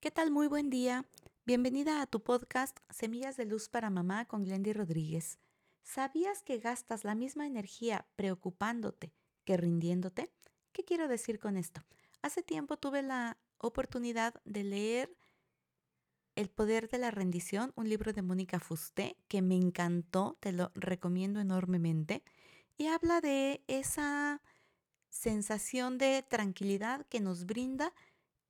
¿Qué tal? Muy buen día. Bienvenida a tu podcast Semillas de Luz para Mamá con Glendy Rodríguez. ¿Sabías que gastas la misma energía preocupándote que rindiéndote? ¿Qué quiero decir con esto? Hace tiempo tuve la oportunidad de leer El poder de la rendición, un libro de Mónica Fusté que me encantó, te lo recomiendo enormemente, y habla de esa sensación de tranquilidad que nos brinda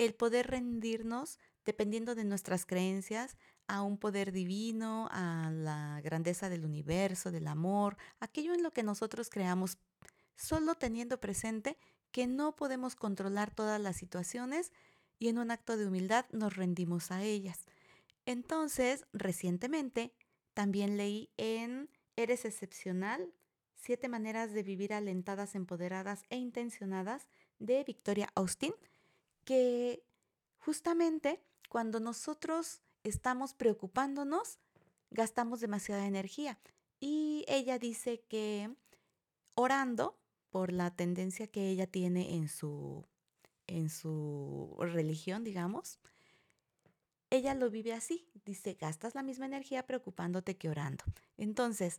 el poder rendirnos dependiendo de nuestras creencias a un poder divino, a la grandeza del universo, del amor, aquello en lo que nosotros creamos, solo teniendo presente que no podemos controlar todas las situaciones y en un acto de humildad nos rendimos a ellas. Entonces, recientemente también leí en Eres excepcional, siete maneras de vivir alentadas, empoderadas e intencionadas de Victoria Austin que justamente cuando nosotros estamos preocupándonos, gastamos demasiada energía. Y ella dice que orando por la tendencia que ella tiene en su, en su religión, digamos, ella lo vive así. Dice, gastas la misma energía preocupándote que orando. Entonces,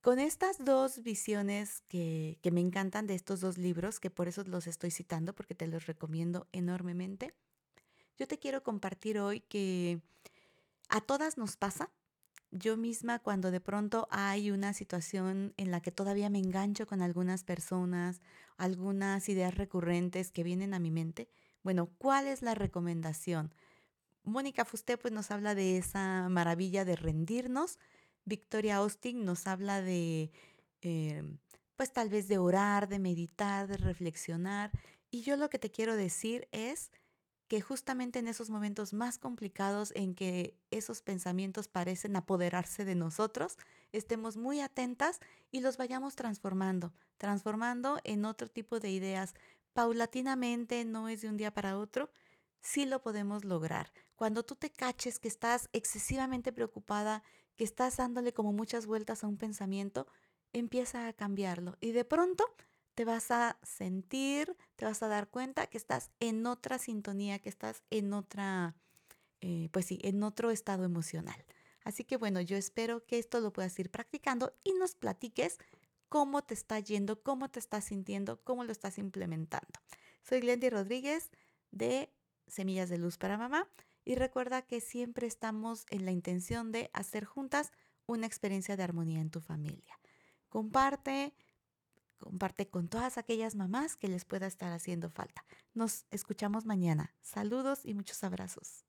con estas dos visiones que, que, me encantan de estos dos libros, que por eso los estoy citando, porque te los recomiendo enormemente, yo te quiero compartir hoy que a todas nos pasa. Yo misma cuando de pronto hay una situación en la que todavía me engancho con algunas personas, algunas ideas recurrentes que vienen a mi mente, bueno, ¿cuál es la recomendación? Mónica Fusté pues nos habla de esa maravilla de rendirnos, Victoria Austin nos habla de, eh, pues tal vez de orar, de meditar, de reflexionar. Y yo lo que te quiero decir es que justamente en esos momentos más complicados en que esos pensamientos parecen apoderarse de nosotros, estemos muy atentas y los vayamos transformando, transformando en otro tipo de ideas. Paulatinamente, no es de un día para otro, sí lo podemos lograr. Cuando tú te caches que estás excesivamente preocupada, que estás dándole como muchas vueltas a un pensamiento, empieza a cambiarlo y de pronto te vas a sentir, te vas a dar cuenta que estás en otra sintonía, que estás en otra, eh, pues sí, en otro estado emocional. Así que bueno, yo espero que esto lo puedas ir practicando y nos platiques cómo te está yendo, cómo te estás sintiendo, cómo lo estás implementando. Soy Glendy Rodríguez de Semillas de Luz para Mamá y recuerda que siempre estamos en la intención de hacer juntas una experiencia de armonía en tu familia. Comparte, comparte con todas aquellas mamás que les pueda estar haciendo falta. Nos escuchamos mañana. Saludos y muchos abrazos.